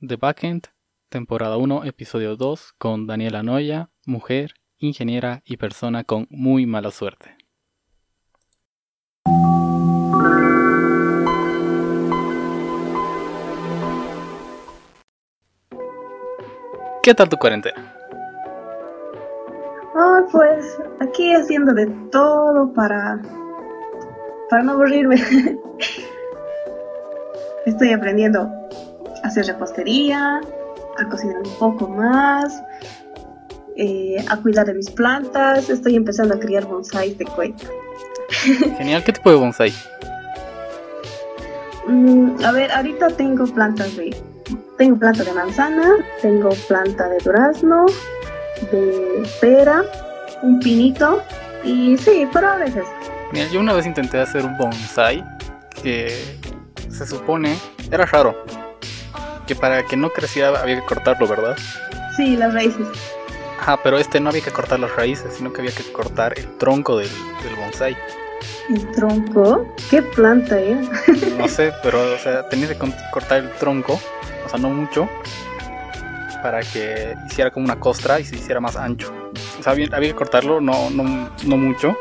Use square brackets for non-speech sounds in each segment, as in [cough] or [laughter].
The Backend, temporada 1, episodio 2, con Daniela Noya, mujer, ingeniera y persona con muy mala suerte. ¿Qué tal tu cuarentena? Oh, pues aquí haciendo de todo para, para no aburrirme. [laughs] Estoy aprendiendo hacer repostería, a cocinar un poco más, eh, a cuidar de mis plantas. Estoy empezando a criar bonsáis de cuento. [laughs] Genial, ¿qué tipo de bonsai? Mm, a ver, ahorita tengo plantas de... Tengo planta de manzana, tengo planta de durazno, de pera, un pinito y sí, pero a veces. Mira, yo una vez intenté hacer un bonsai que se supone era raro. Que para que no creciera había que cortarlo, ¿verdad? Sí, las raíces. Ajá, pero este no había que cortar las raíces, sino que había que cortar el tronco del, del bonsai. ¿El tronco? ¿Qué planta, eh? No sé, [laughs] pero o sea, tenías que cortar el tronco, o sea, no mucho, para que hiciera como una costra y se hiciera más ancho. O sea, había, había que cortarlo, no, no, no mucho,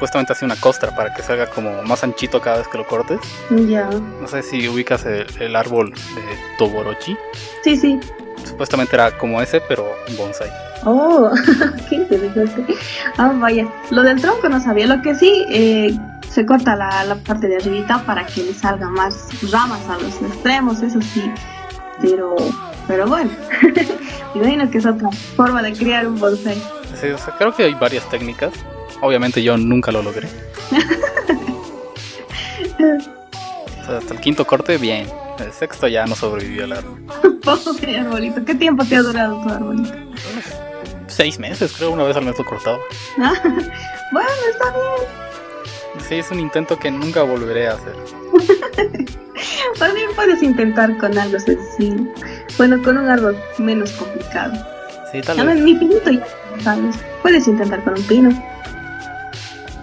supuestamente hacía una costra para que salga como más anchito cada vez que lo cortes. Ya. No sé si ubicas el, el árbol de Toborochi. Sí, sí. Supuestamente era como ese, pero bonsai. Oh, [laughs] qué interesante. Ah, vaya. Lo del tronco no sabía. Lo que sí, eh, se corta la, la parte de arribita para que le salgan más ramas a los extremos, eso sí. Pero pero bueno, [laughs] imagino que es otra forma de criar un bonsai. Sí, o sea, creo que hay varias técnicas. Obviamente yo nunca lo logré. [laughs] hasta el quinto corte, bien. El sexto ya no sobrevivió al árbol. Pobre arbolito. ¿Qué tiempo te ha durado tu arbolito? Seis meses, creo, una vez al mes lo cortaba. [laughs] bueno, está bien. Sí, es un intento que nunca volveré a hacer. [laughs] También puedes intentar con algo sencillo. Bueno, con un árbol menos complicado. Sí, tal vez. Mi pinito ya sabes. Puedes intentar con un pino.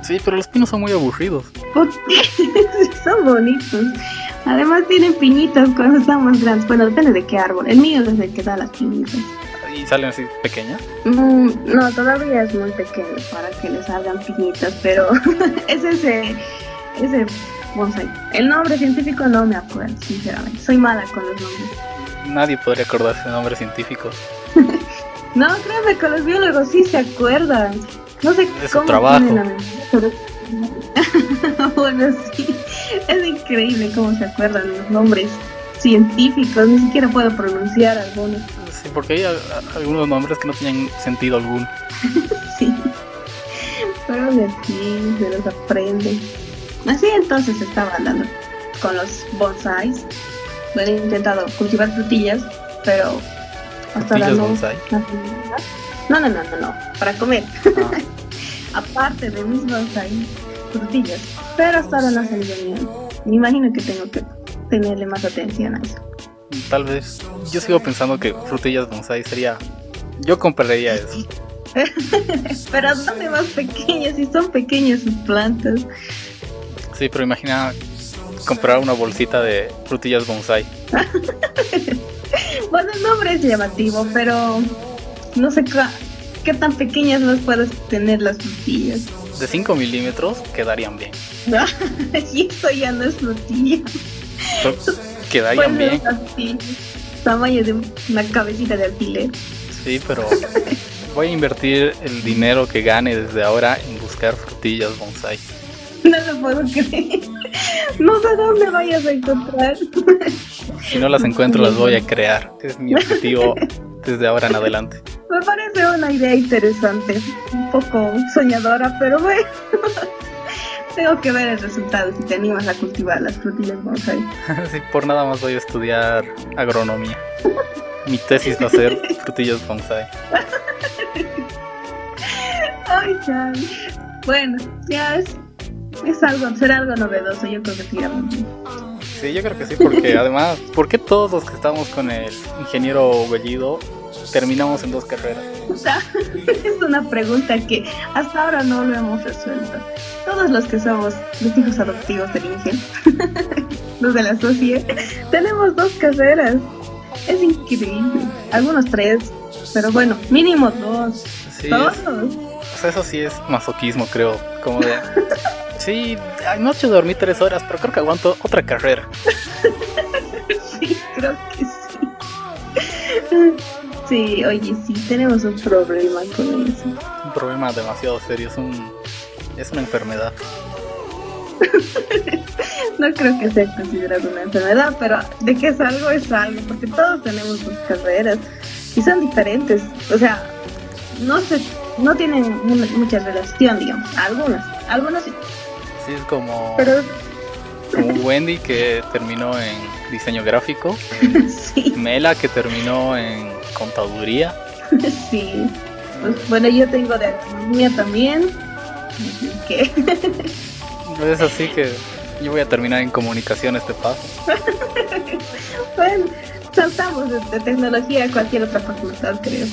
Sí, pero los pinos son muy aburridos. ¿Por qué? [laughs] son bonitos. Además tienen piñitas cuando están más grandes. Bueno, depende de qué árbol. El mío es el que da las piñitas. ¿Y salen así pequeñas? Mm, no, todavía es muy pequeño para que le salgan piñitas, pero [laughs] es ese, ese bonsai. El nombre científico no me acuerdo, sinceramente. Soy mala con los nombres. Nadie podría acordarse de nombre científico. [laughs] no, créeme, con los biólogos sí se acuerdan. No sé es cómo su trabajo. Pero... [laughs] bueno, sí. Es increíble cómo se acuerdan los nombres científicos. Ni siquiera puedo pronunciar algunos. Sí, porque hay algunos nombres que no tienen sentido alguno. [laughs] sí. Pero sí, se los aprende. Así entonces estaba andando con los bonsais. Bueno, he intentado cultivar frutillas, pero hasta ahora no. Bonsai? No, no, no, no, no, para comer. Ah. [laughs] Aparte de mis bonsai, frutillas. Pero hasta ahora no ha salido bien. Me imagino que tengo que tenerle más atención a eso. Tal vez. Yo sigo pensando que frutillas bonsai sería. Yo compraría eso. [laughs] pero ¿dónde más pequeñas? Si son pequeñas sus plantas. Sí, pero imagina comprar una bolsita de frutillas bonsai. [laughs] bueno, el nombre es llamativo, pero no sé qué tan pequeñas las puedes tener las frutillas. De 5 milímetros quedarían bien. [laughs] y eso ya no es frutilla. quedarían bien. Así, tamaño de una cabecita de alfiler. Sí, pero voy a invertir el dinero que gane desde ahora en buscar frutillas bonsai. No lo puedo creer. No sé dónde vayas a encontrar. Si no las encuentro, las voy a crear. Es mi objetivo desde ahora en adelante. Me parece una idea interesante. Un poco soñadora, pero bueno. [laughs] Tengo que ver el resultado si te animas a cultivar las frutillas bonsai. [laughs] sí, por nada más voy a estudiar agronomía. Mi tesis va a ser [laughs] frutillas bonsai. Ay, chai. Bueno, ya es es algo, será algo novedoso, yo creo que sí. Sí, yo creo que sí, porque además, ¿por qué todos los que estamos con el ingeniero Bellido terminamos en dos carreras? O sea, [laughs] es una pregunta que hasta ahora no lo hemos resuelto. Todos los que somos los hijos adoptivos del ingeniero, [laughs] los de la sociedad, tenemos dos carreras. Es increíble. Algunos tres, pero bueno, mínimo dos. Sí, Todos. es- o sea, eso sí es masoquismo, creo. Como de. Sí, anoche dormí tres horas, pero creo que aguanto otra carrera. [laughs] Sí, creo que sí. Sí, oye, sí, tenemos un problema con eso. un problema demasiado serio, es un es una enfermedad. [laughs] No creo que sea considerado una enfermedad, pero de que es algo, es algo, porque todos tenemos sus carreras y son diferentes. O sea, no se, no tienen mu- mucha relación, digamos. Algunas, algunas sí, Sí, es como, pero como Wendy que terminó en diseño gráfico, sí, Mela que terminó en contaduría. sí. Pues, bueno, yo tengo de economía también. Así que, Es así que yo voy a terminar en comunicación este paso. bueno, saltamos de, de tecnología a cualquier otra facultad, creo.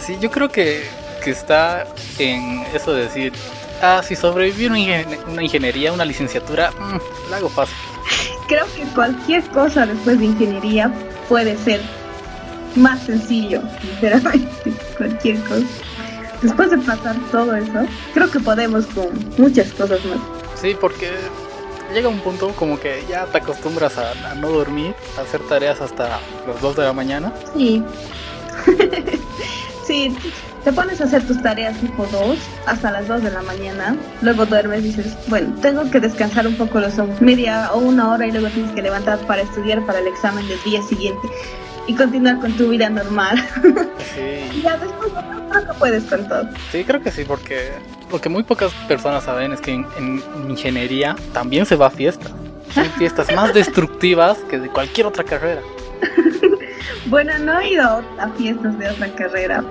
Sí, yo creo que, que está en eso de decir, ah, si sobreviví una, ingen- una ingeniería, una licenciatura, mm, la hago fácil. Creo que cualquier cosa después de ingeniería puede ser más sencillo, sinceramente, [laughs] cualquier cosa. Después de pasar todo eso, creo que podemos con muchas cosas más. Sí, porque llega un punto como que ya te acostumbras a, a no dormir, a hacer tareas hasta las 2 de la mañana. Sí. [laughs] sí, te pones a hacer tus tareas tipo 2 hasta las 2 de la mañana, luego duermes y dices, bueno, tengo que descansar un poco los ojos, media o una hora y luego tienes que levantar para estudiar para el examen del día siguiente y continuar con tu vida normal. [laughs] Sí, y ya después creo que puedes con todo. sí, creo que sí, porque lo que muy pocas personas saben es que en, en ingeniería también se va a fiestas. Son [laughs] fiestas más destructivas que de cualquier otra carrera. [laughs] Bueno, no he ido a fiestas de otra carrera,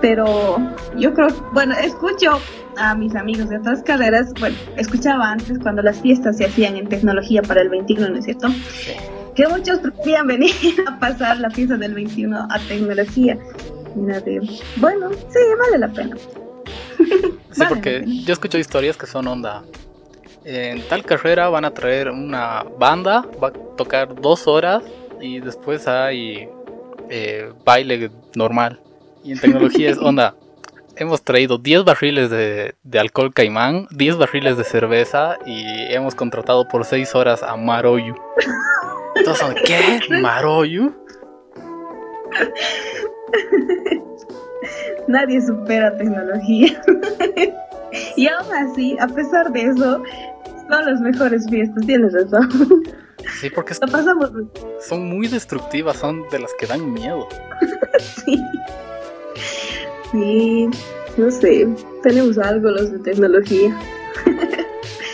pero yo creo, bueno, escucho a mis amigos de otras carreras, bueno, escuchaba antes cuando las fiestas se hacían en tecnología para el 21, ¿no es cierto? Sí. Que muchos preferían [laughs] venir a pasar la fiesta del 21 a tecnología. Mira, de, bueno, sí, vale la pena. [laughs] Sí, Vale, porque vale. yo escucho historias que son onda. En tal carrera van a traer una banda, va a tocar dos horas y después hay eh, baile normal. Y en tecnología es [laughs] onda. Hemos traído 10 barriles de, de alcohol caimán, 10 barriles de cerveza y hemos contratado por 6 horas a Maroyu. Entonces, son, ¿qué? ¿Maroyu? [laughs] Nadie supera tecnología. [laughs] y aún así, a pesar de eso, son las mejores fiestas, tienes razón. Sí, porque Lo pasamos son muy destructivas, son de las que dan miedo. Sí. Sí, no sé, tenemos algo los de tecnología.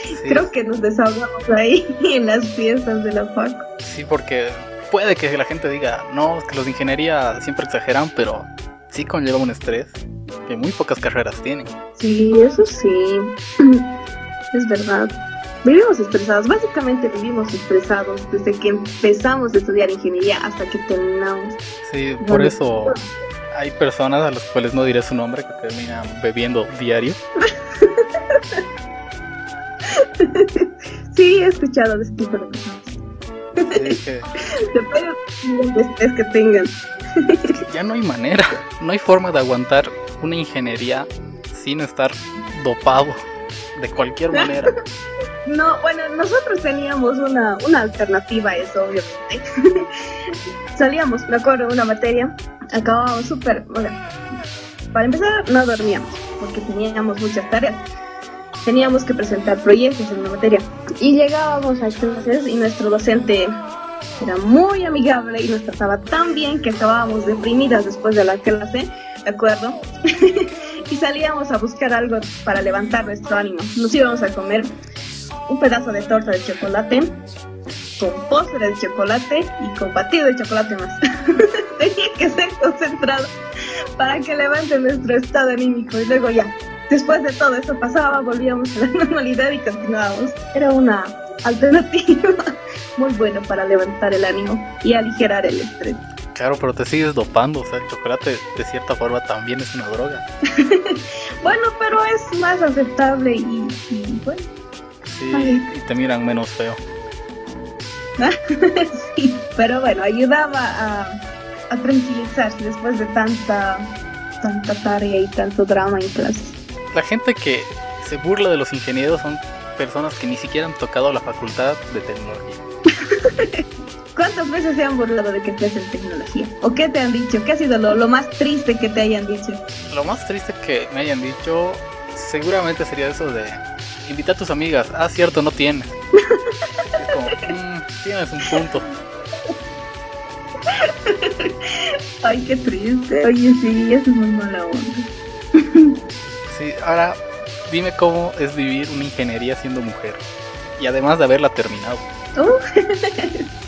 Sí, Creo que nos desahogamos ahí [laughs] en las fiestas de la facu. Sí, porque puede que la gente diga, no, es que los de ingeniería siempre exageran, pero sí conlleva un estrés que muy pocas carreras tienen. Sí, eso sí. [clears throat] Es verdad. Vivimos estresados, básicamente vivimos estresados desde que empezamos a estudiar ingeniería hasta que terminamos. Sí, por eso hay personas a las cuales no diré su nombre que terminan bebiendo diario. Sí, he escuchado de este tipo de personas. Sí, [laughs] es que, tengan. es que ya no hay manera, no hay forma de aguantar una ingeniería sin estar dopado de cualquier manera. [laughs] No, bueno, nosotros teníamos una, una alternativa eso, obviamente. [laughs] Salíamos, me acuerdo, una materia, acabábamos súper, bueno, para empezar no dormíamos, porque teníamos muchas tareas. Teníamos que presentar proyectos en una materia. Y llegábamos a clases y nuestro docente era muy amigable y nos trataba tan bien que acabábamos deprimidas después de la clase, ¿de acuerdo? [laughs] y salíamos a buscar algo para levantar nuestro ánimo. Nos íbamos a comer un pedazo de torta de chocolate con postre de chocolate y con batido de chocolate más. [laughs] Tenía que ser concentrado para que levante nuestro estado anímico y luego ya. Después de todo eso pasaba, volvíamos a la [laughs] normalidad y continuábamos. Era una alternativa [laughs] muy buena para levantar el ánimo y aligerar el estrés. Claro, pero te sigues dopando, o sea, el chocolate de cierta forma también es una droga. Bueno, pero es más aceptable y, y bueno, Ay. y te miran menos feo. [laughs] sí, pero bueno, ayudaba a, a tranquilizarse después de tanta, tanta tarea y tanto drama en clase. La gente que se burla de los ingenieros son personas que ni siquiera han tocado la facultad de tecnología. [laughs] ¿Cuántas veces se han burlado de que te hacen tecnología? ¿O qué te han dicho? ¿Qué ha sido lo, lo, más triste que te hayan dicho? Lo más triste que me hayan dicho seguramente sería eso de invita a tus amigas. Ah, cierto, no tienes. es como, mmm, tienes un punto. Ay, qué triste. Oye, sí, eso es muy mala onda. sí, ahora dime cómo es vivir una ingeniería siendo mujer. Y además de haberla terminado. Uh. [laughs]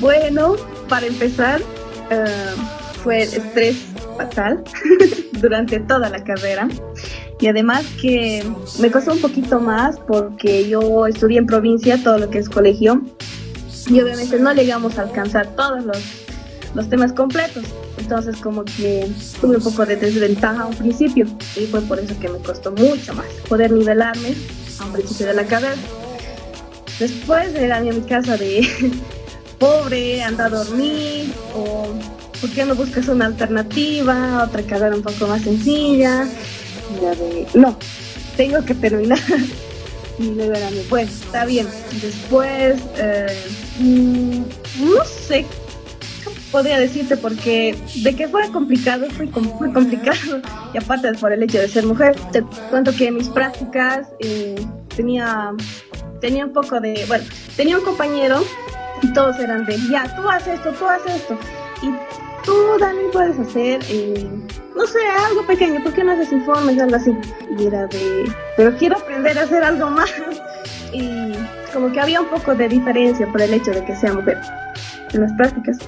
Bueno, para empezar, uh, fue estrés fatal [laughs] durante toda la carrera. Y además que me costó un poquito más porque yo estudié en provincia, todo lo que es colegio. Y obviamente no llegamos a alcanzar todos los, los temas completos. Entonces como que tuve un poco de desventaja a un principio. Y fue por eso que me costó mucho más poder nivelarme a un principio de la carrera. Después de ir a mi casa de [laughs] pobre, anda a dormir, o ¿por qué no buscas una alternativa, otra carrera un poco más sencilla? No, tengo que terminar. [laughs] y pues, está bien. Después, eh, no sé podría decirte porque de que fue complicado, fue muy complicado y aparte por el hecho de ser mujer, te cuento que mis prácticas eh, tenía, tenía un poco de, bueno, tenía un compañero y todos eran de, ya, tú haces esto, tú haces esto. Y tú también puedes hacer, eh, no sé, algo pequeño, ¿por qué no haces informes, algo así? Y era de, pero quiero aprender a hacer algo más. Y como que había un poco de diferencia por el hecho de que sea mujer en las prácticas.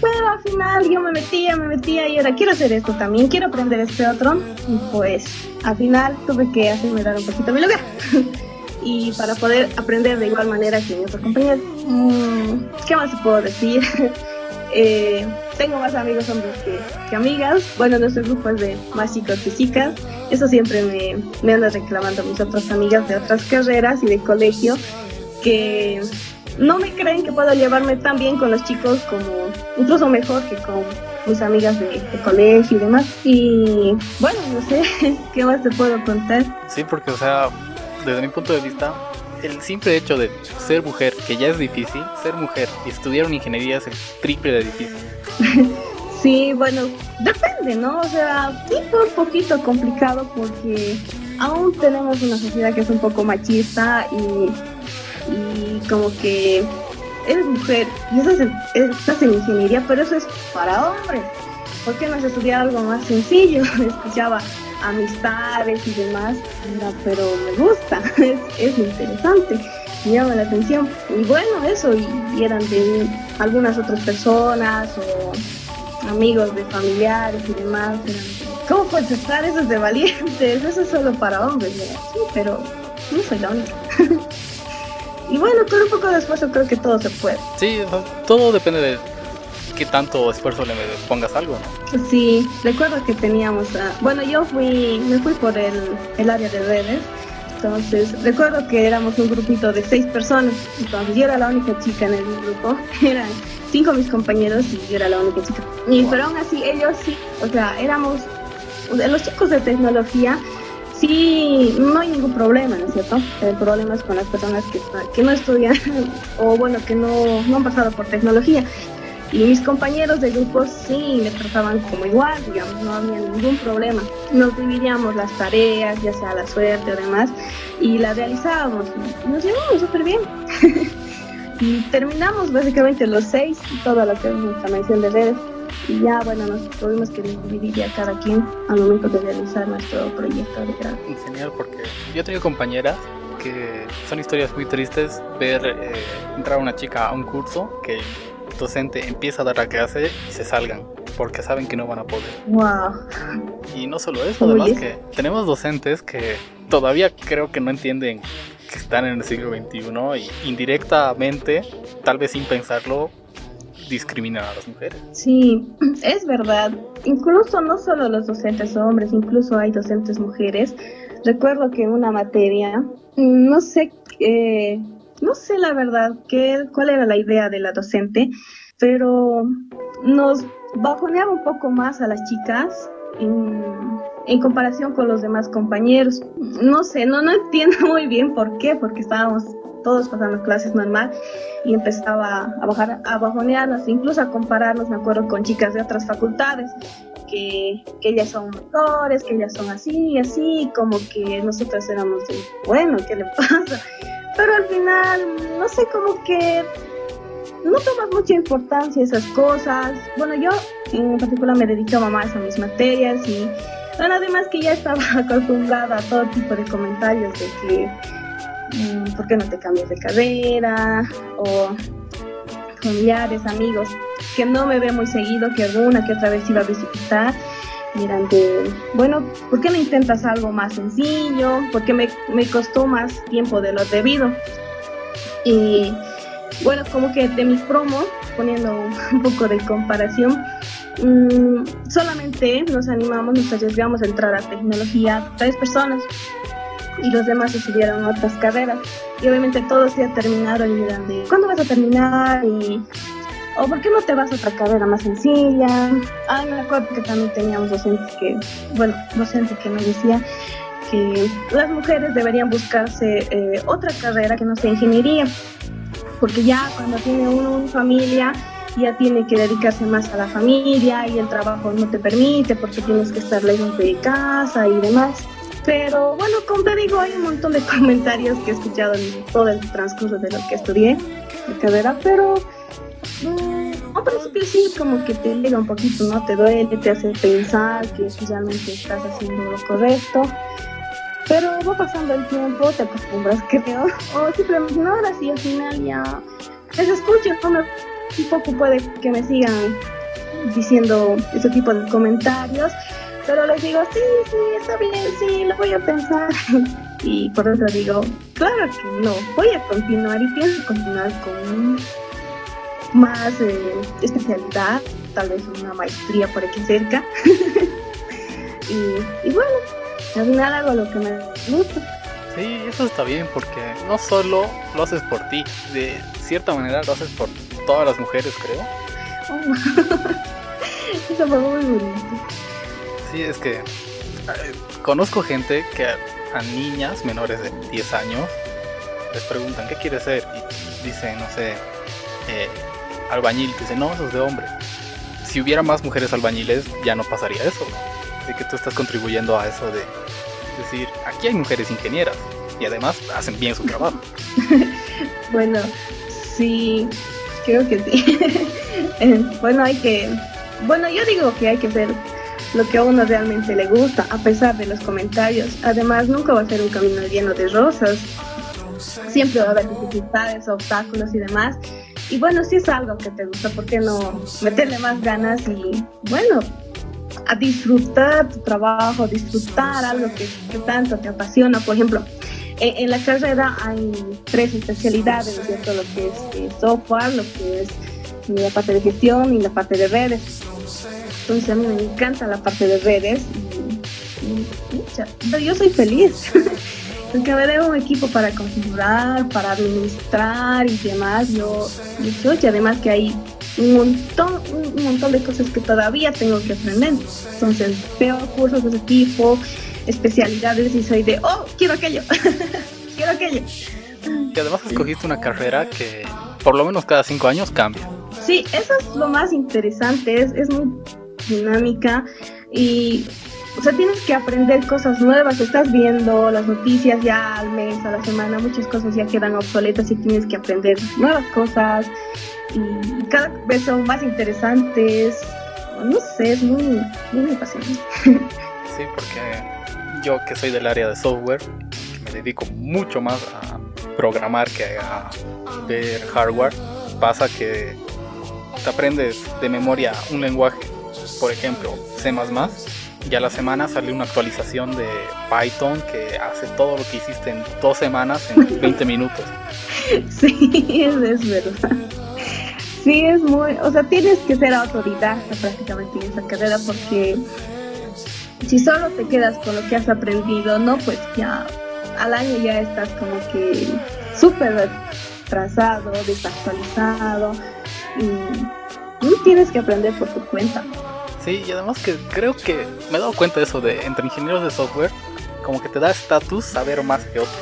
Pero al final yo me metía, me metía y era, quiero hacer esto también, quiero aprender este otro. Y pues al final tuve que hacerme dar un poquito mi lugar. [laughs] y para poder aprender de igual manera que mi otro. Mm, ¿Qué más puedo decir? [laughs] eh, tengo más amigos hombres que, amigas. Bueno, nuestro grupo es de más chicos que chicas. Eso siempre me, anda reclamando mis otras amigas de otras carreras y de colegio que no me creen que puedo llevarme tan bien con los chicos como incluso mejor que con mis amigas de, colegio y demás. Y bueno, no sé [laughs] qué más te puedo contar. Sí, porque o sea, desde mi punto de vista, el simple hecho de ser mujer, que ya es difícil, ser mujer y estudiar una ingeniería es triple de difícil. [laughs] sí, bueno, depende, ¿no? O sea, sí fue un poquito complicado porque aún tenemos una sociedad que es un poco machista y, como que eres mujer y eso es, estás en ingeniería, pero eso es para hombres. ¿Por qué no has estudiado algo más sencillo? [laughs] Escuchaba amistades y demás, pero me gusta, [laughs] es, es, interesante, me llama la atención. Y bueno, eso, y, eran de algunas otras personas o amigos de familiares y demás. ¿Cómo puedes estar? Eso es de valientes, [laughs] eso es solo para hombres, sí, pero no soy la única. [laughs] y bueno, con un poco de creo que todo se puede. Sí, todo depende de qué tanto esfuerzo le pongas algo, ¿no? Sí, recuerdo que teníamos, a, bueno, yo fui, me fui por el, el área de redes, entonces recuerdo que éramos un grupito de seis personas, entonces yo era la única chica en el grupo, [laughs] eran cinco mis compañeros y yo era la única chica. Y wow. pero aún así ellos sí, o sea, éramos, los chicos de tecnología, sí, no hay ningún problema, ¿no es cierto? El problema es con las personas que, que no estudian [laughs] o bueno, que no, no han pasado por tecnología. Y mis compañeros de grupo sí me trataban como igual, digamos, no había ningún problema. Nos dividíamos las tareas, ya sea la suerte o demás, y las realizábamos. Nos llevamos súper bien. [laughs] y terminamos básicamente los seis, todo lo que es nuestra mención de redes. Y ya, bueno, nos tuvimos que dividir ya cada quien al momento de realizar nuestro proyecto de grado. Genial, porque yo he tenido compañeras que son historias muy tristes ver eh, entrar una chica a un curso que docente empieza a dar la clase y se salgan porque saben que no van a poder. Wow. Y no solo eso, además que tenemos docentes que todavía creo que no entienden que están en el siglo XXI y indirectamente, tal vez sin pensarlo, discriminan a las mujeres. Sí, [clears throat] es verdad. Incluso no solo los docentes hombres, incluso hay docentes mujeres. Recuerdo que en una materia, no sé, eh, no sé la verdad qué, cuál era la idea de la docente, pero nos bajoneaba un poco más a las chicas en, comparación con los demás compañeros. No sé, no, entiendo [laughs] muy bien por qué, porque estábamos todos pasando clases normal y empezaba a bajar, a bajonearnos, incluso a compararnos, me acuerdo, con chicas de otras facultades, que, que ellas son mejores, que ellas son así, así, como que nosotros éramos de, bueno, ¿qué le pasa? Pero al final, no sé, como que no tomas mucha importancia esas cosas. Bueno, yo en particular me dedicaba más a mis materias y bueno, además que ya estaba [laughs] acostumbrada a todo tipo de comentarios de que mm, ¿por qué no te cambias de carrera? o familiares, amigos, que no me ve muy seguido, que alguna que otra vez iba a visitar, miran de, bueno, ¿por qué no intentas algo más sencillo? Porque me, me costó más tiempo de lo debido. Y bueno, como que de mis promos, poniendo [laughs] un poco de comparación, mmm, solamente nos animamos, nos arriesgamos a entrar a tecnología tres personas y los demás estudiaron otras carreras. Y obviamente todos ya terminaron y miran de, ¿cuándo vas a terminar? Y, o ¿por qué no te vas a otra carrera más sencilla? Ah, me acuerdo que también teníamos docentes que, bueno, docentes que nos decía que las mujeres deberían buscarse eh, otra carrera que no sea ingeniería porque ya cuando tiene uno una familia, ya tiene que dedicarse más a la familia y el trabajo no te permite porque tienes que estar lejos de casa y demás. Pero bueno, como te digo, hay un montón de [laughs] comentarios que he escuchado en todo el transcurso de lo que estudié de carrera, pero al principio sí, como que te llega un poquito, ¿no? Te duele, te hace pensar que realmente estás haciendo lo correcto. Pero va pasando el tiempo, te acostumbras, [laughs] creo, o simplemente no, ahora sí, al final ya les escucho, un poco puede que me sigan diciendo ese tipo de comentarios, pero les digo, sí, sí, está bien, sí, lo voy a pensar. [laughs] Y por eso digo, claro que no, voy a continuar y pienso continuar con más eh, especialidad, tal vez una maestría por aquí cerca. [laughs] y, y bueno, al final hago lo que me gusta. Sí, eso está bien porque no solo lo haces por ti, de cierta manera lo haces por todas las mujeres, creo. [laughs] eso fue muy bonito. Sí, es que eh, conozco gente que a, niñas menores de 10 años les preguntan qué quieres ser y dicen, no sé, eh, albañil, dicen, no, eso es de hombre. Si hubiera más mujeres albañiles ya no pasaría eso que tú estás contribuyendo a eso de decir, aquí hay mujeres ingenieras y además hacen bien su trabajo. [laughs] bueno, sí, creo que sí. [laughs] Eh, bueno, hay que, bueno, yo digo que hay que ver lo que a uno realmente le gusta, a pesar de los comentarios. Además, nunca va a ser un camino lleno de rosas. Siempre va a haber dificultades, obstáculos y demás. Y bueno, si es algo que te gusta, ¿por qué no meterle más ganas y, bueno, a disfrutar tu trabajo, disfrutar algo que, tanto te apasiona. Por ejemplo, en, la carrera hay tres especialidades, ¿no es cierto? Lo que es eh, software, lo que es la parte de gestión y la parte de redes. Entonces a mí me encanta la parte de redes y, yo soy feliz. [laughs] Porque me debo un equipo para configurar, para administrar y demás. Yo, yo y además que hay un montón, un montón de cosas que todavía tengo que aprender. Entonces veo cursos de ese tipo, especialidades y soy de, oh, quiero aquello, [laughs] quiero aquello. Y además escogiste una carrera que por lo menos cada cinco años cambia. Sí, eso es lo más interesante, es, es muy dinámica y o sea, tienes que aprender cosas nuevas, estás viendo las noticias ya al mes, a la semana, muchas cosas ya quedan obsoletas y tienes que aprender nuevas cosas y cada vez son más interesantes. No sé, es muy, muy apasionante. [laughs] Sí, porque yo que soy del área de software, me dedico mucho más a programar que a ver hardware, pasa que te aprendes de memoria un lenguaje, por ejemplo, C++, y a la semana sale una actualización de Python que hace todo lo que hiciste en dos semanas en [laughs] 20 minutos. Sí, es verdad. Sí, es muy, o sea, tienes que ser autodidacta prácticamente en esa carrera porque si solo te quedas con lo que has aprendido, no, pues ya al año ya estás como que súper trazado, desactualizado. Y tienes que aprender por tu cuenta. Sí, y además que creo que me he dado cuenta de eso de entre ingenieros de software, como que te da estatus saber más que otro.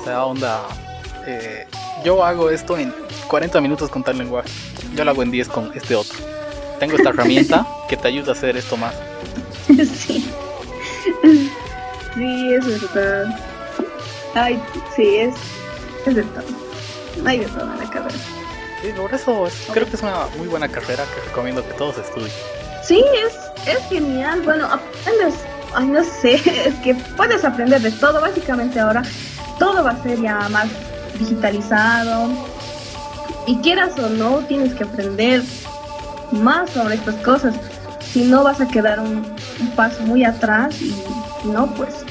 O sea, onda, eh, yo hago esto en 40 minutos con tal lenguaje, yo lo hago en 10 con este otro. Tengo esta herramienta [laughs] que te ayuda a hacer esto más. sí. Sí, es verdad. Ay, sí, es, es de todo. Hay de todo en la carrera. Sí, por eso creo que es una muy buena carrera que recomiendo que todos estudien. Sí, es, es genial. Bueno, aprendes, ay, no sé, [laughs] es que puedes aprender de todo. Básicamente ahora todo va a ser ya más digitalizado. Y quieras o no, tienes que aprender más sobre estas cosas. Si no, vas a quedar un, paso muy atrás y no, pues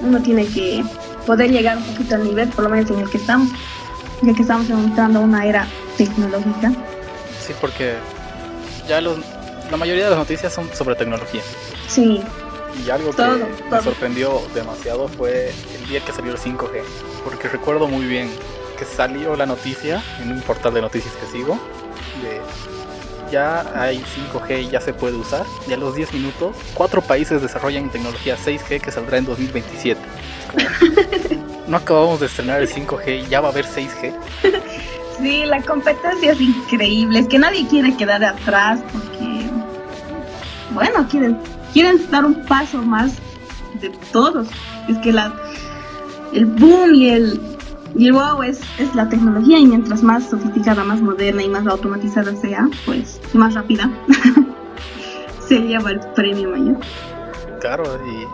uno tiene que poder llegar un poquito al nivel, por lo menos en el que estamos, ya que estamos entrando a una era tecnológica. Sí, porque ya los, la mayoría de las noticias son sobre tecnología. Sí. Y algo que Todo, me sorprendió demasiado fue el día que salió el 5G. Porque recuerdo muy bien que salió la noticia en un portal de noticias que sigo de ya hay 5G y ya se puede usar. Y a los 10 minutos, cuatro países desarrollan tecnología 6G que saldrá en 2027. Es como, no acabamos de estrenar el 5G y ya va a haber 6G. [laughs] Sí, la competencia es increíble, es que nadie quiere quedar atrás porque, bueno, quieren, quieren dar un paso más de todos. Es que la, el boom y el, y el wow es, es la tecnología y mientras más sofisticada, más moderna y más automatizada sea, pues más rápida [laughs] se lleva el premio mayor. Claro, y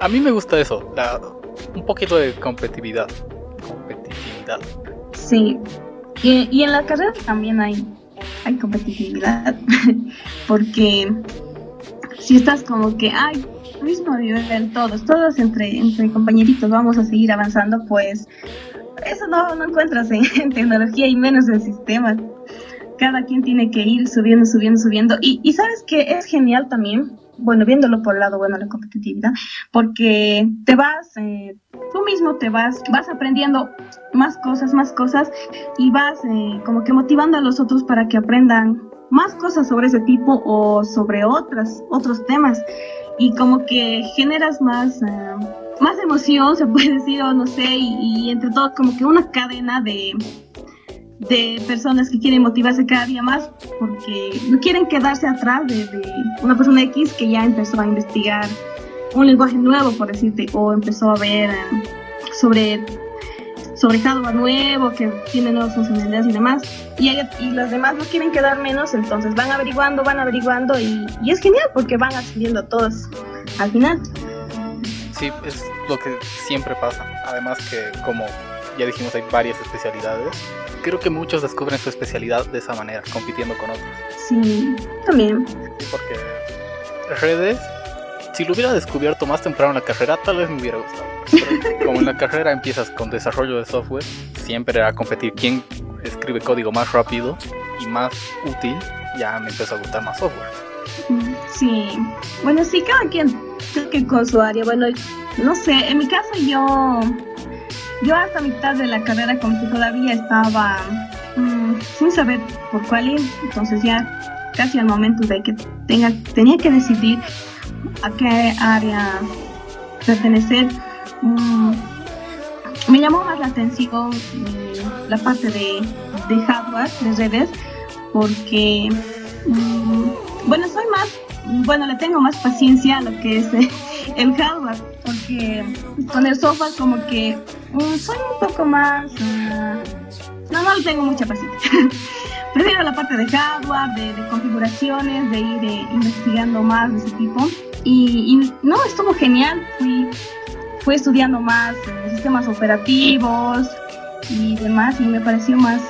a mí me gusta eso, la, un poquito de competitividad. Competitividad. Sí, y, y en la carrera también hay, hay competitividad, [laughs] porque si estás como que, ay, mismo nivel todos, todos entre, entre compañeritos vamos a seguir avanzando, pues eso no, no encuentras en, tecnología y menos en sistemas. Cada quien tiene que ir subiendo, subiendo, subiendo. Y, y sabes que es genial también, bueno, viéndolo por el lado bueno la competitividad, porque te vas, eh, tú mismo te vas, vas aprendiendo más cosas, más cosas y vas eh, como que motivando a los otros para que aprendan más cosas sobre ese tipo o sobre otras, otros temas. Y como que generas más, eh, más emoción, se puede decir, o no sé, y, y entre todos como que una cadena de, de personas que quieren motivarse cada día más porque no quieren quedarse atrás de, de una persona X que ya empezó a investigar un lenguaje nuevo, por decirte, o empezó a ver eh, sobre sobre hardware nuevo que tiene nuevas funcionalidades y demás y, hay- y los demás no quieren quedar menos entonces van averiguando van averiguando y, y es genial porque van ascendiendo todos al final Sí, es lo que siempre pasa. Además que, como ya dijimos, hay varias especialidades. Creo que muchos descubren su especialidad de esa manera, compitiendo con otros. sí también Sí, porque redes, si lo hubiera descubierto más temprano en la carrera, tal vez me hubiera gustado. Como en la carrera empiezas con desarrollo de software, siempre era competir quién escribe código más rápido y más útil, ya me empezó a gustar más software. Sí, bueno, sí, cada quien que con su área. Bueno, no sé, en mi caso yo, yo hasta mitad de la carrera como que todavía estaba mm, sin saber por cuál ir, entonces ya casi al momento de que tenga, tenía que decidir a qué área pertenecer, mm, me llamó más la atención mm, la parte de, de hardware, de redes, porque mm, bueno, soy más, bueno, le tengo más paciencia a lo que es [laughs] el hardware, porque con el software como que soy un poco más, no, no le tengo mucha paciencia. [laughs] Prefiero la parte de hardware, de, de configuraciones, de ir eh, investigando más de ese tipo. Y, no, estuvo genial. Fui, fui estudiando más eh, sistemas operativos y demás, y me pareció más,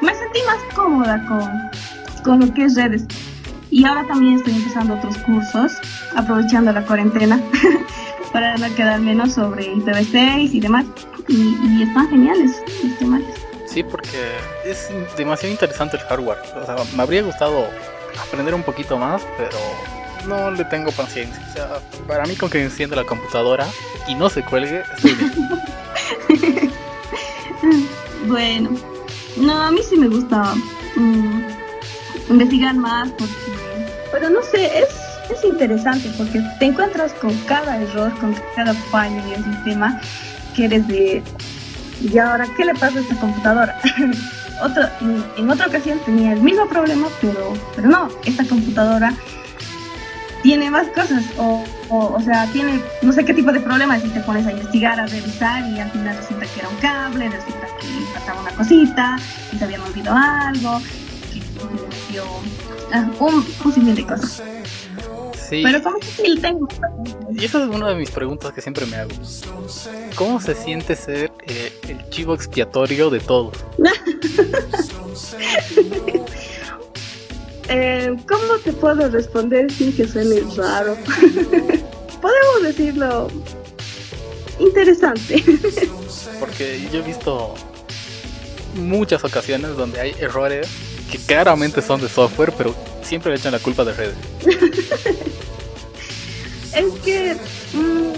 me sentí más cómoda con, con lo que es redes. Y ahora también estoy empezando otros cursos, aprovechando la cuarentena, [laughs] para no quedar menos sobre IPv6 y demás. Y, y están geniales los temas. Sí, porque es demasiado interesante el hardware. O sea, me habría gustado aprender un poquito más, pero no le tengo paciencia. O sea, para mí con que encienda la computadora y no se cuelgue, estoy bien. [laughs] Bueno, no, a mí sí me gusta mm, investigar más, porque, pero no sé, es, es interesante porque te encuentras con cada error, con cada fallo en el sistema que eres de, y ahora, ¿qué le pasa a esta computadora? [laughs] Otro, en otra ocasión tenía el mismo problema, pero, pero no, esta computadora tiene más cosas, o, o, sea, tiene no sé qué tipo de problemas y te pones a investigar, a revisar y al final resulta que era un cable, resulta que faltaba una cosita, y se había movido algo, que metió ah, un, un de cosas. Sí. Pero como que sí tengo. Y esa es una de mis preguntas que siempre me hago. ¿Cómo se siente ser eh, el chivo expiatorio de todo? [laughs] Eh, ¿Cómo te puedo responder sin que suene raro? [laughs] Podemos decirlo interesante. [laughs] Porque yo he visto muchas ocasiones donde hay errores que claramente son de software, pero siempre le echan la culpa de redes. [laughs] es que, mm,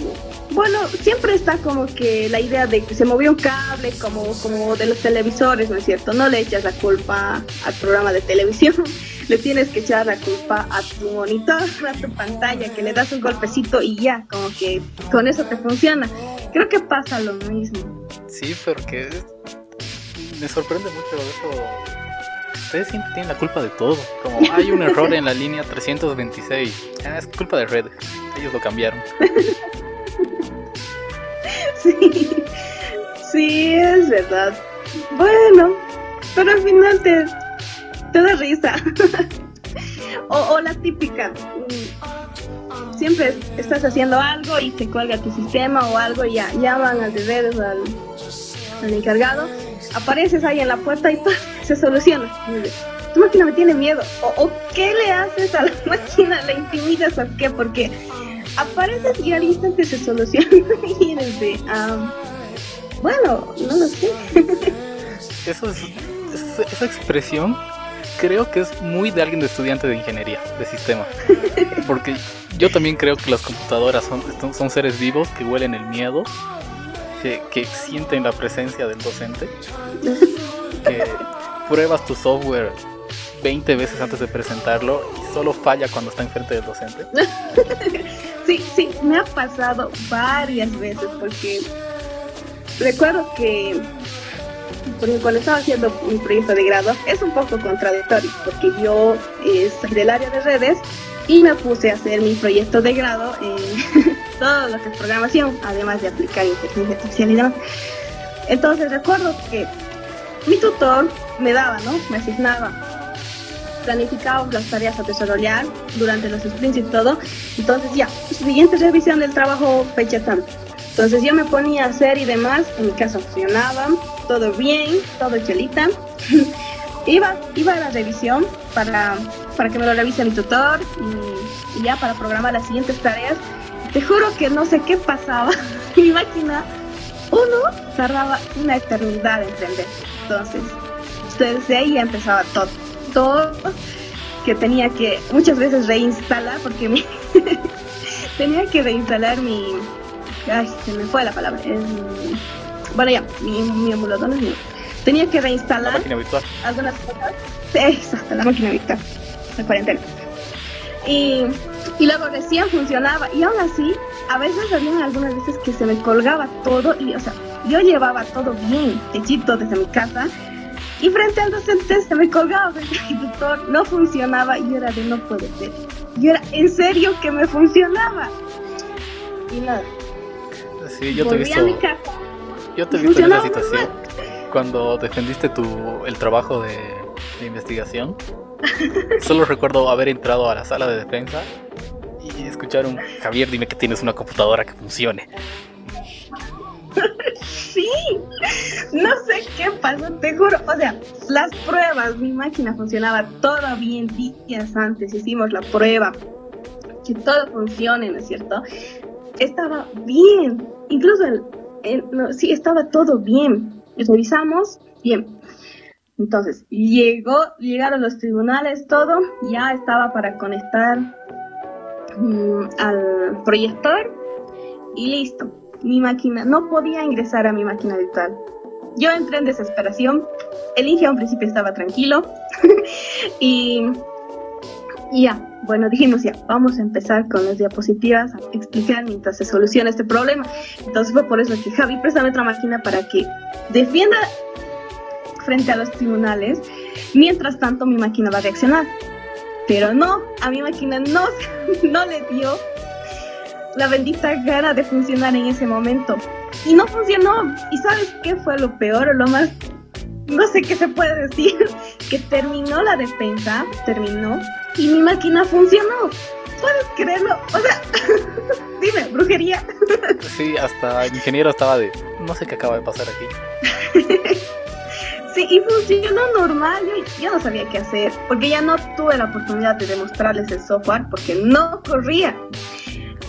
bueno, siempre está como que la idea de que se movió un cable como, como de los televisores, ¿no es cierto? No le echas la culpa al programa de televisión [laughs] le tienes que echar la culpa a tu monitor, [laughs] a tu pantalla, que le das un golpecito y ya, como que con eso te funciona. Creo que pasa lo mismo. Sí, porque me sorprende mucho eso. Ustedes siempre tienen la culpa de todo. Como [laughs] hay un error en la línea 326. Ah, es culpa de Red. Ellos lo cambiaron. [laughs] sí, sí, es verdad. Bueno, pero al final te, te da risa. [laughs] o, la típica, mm, siempre estás haciendo algo y se cuelga tu sistema o algo y ya llaman al de redes al, al, encargado, apareces ahí en la puerta y se soluciona. Tu máquina me tiene miedo. O, qué le haces a la [laughs] máquina? ¿La intimidas o qué? Porque apareces [laughs] y al instante se soluciona y eres de, bueno, no lo sé. Eso es, esa expresión creo que es muy de alguien de estudiante de ingeniería de sistema. Porque yo también creo que las computadoras son, son seres vivos que huelen el miedo, que, que sienten la presencia del docente, que pruebas tu software 20 veces antes de presentarlo y solo falla cuando está enfrente del docente. Me ha pasado varias veces porque recuerdo que porque cuando estaba haciendo mi proyecto de grado es un poco contradictorio, porque yo eh, soy del área de redes y me puse a hacer mi proyecto de grado en [laughs] todo lo que es programación, además de aplicar inteligencia artificial y demás. Entonces recuerdo que mi tutor me daba, ¿no? Me asignaba planificaba las tareas a desarrollar durante los sprints y todo. Entonces ya, siguiente revisión del trabajo, fecha tanto. Entonces yo me ponía a hacer y demás, en mi casa funcionaba, todo bien, todo chelita. [laughs] iba, iba a la revisión para, para que me lo revise mi tutor y, ya para programar las siguientes tareas. Te juro que no sé qué pasaba. [laughs] mi máquina, uno, tardaba una eternidad en prender. Entonces, desde ahí ya empezaba todo. Todo que tenía que muchas veces reinstalar porque [laughs] tenía que reinstalar mi, Ay, se me fue la palabra. bueno, ya, mi, mi emulador no es mío. Tenía que reinstalar. La máquina virtual. Algunas cosas. Exacto, la máquina virtual. La cuarentena. Y, y luego recién funcionaba. Y aún así, a veces había algunas veces que se me colgaba todo. Y, o sea, yo llevaba todo bien, hechito desde mi casa. Y frente al docente se me colgaba al tutor, no funcionaba y yo era de no puede ser. Yo era en serio que me funcionaba. Y nada, Sí, yo te he visto. Yo te he visto en esa situación. Cuando defendiste tu, el trabajo de, investigación. Solo recuerdo haber entrado a la sala de defensa y escuchar un Javier, dime que tienes una computadora que funcione. Sí, no sé qué pasó, te juro. O sea, las pruebas, mi máquina funcionaba todo bien días antes, hicimos la prueba, que todo funcione, ¿no es cierto? Estaba bien, incluso sí, estaba todo bien. Revisamos, bien. Entonces, llegó, llegaron los tribunales, todo, ya estaba para conectar mm, al proyector y listo. Mi máquina, no podía ingresar a mi máquina virtual. yo entré en desesperación. El Inge a un principio estaba tranquilo. [laughs] y, ya, bueno, dijimos ya, vamos a empezar con las diapositivas a explicar mientras se soluciona este problema. Entonces fue por eso que Javi presta otra máquina para que defienda frente a los tribunales. Mientras tanto, mi máquina va a reaccionar. Pero no, a mi máquina no, [laughs] no le dio la bendita gana de funcionar en ese momento. Y no funcionó. ¿Y sabes qué fue lo peor o lo más... No sé qué se puede decir. [laughs] Que terminó la defensa, terminó, y mi máquina funcionó. ¿Puedes creerlo? O sea, [laughs] dime, brujería. [laughs] Sí, hasta el ingeniero estaba de... No sé qué acaba de pasar aquí. Sí, y funcionó normal. Yo, yo, no sabía qué hacer, porque ya no tuve la oportunidad de demostrarles el software, porque no corría.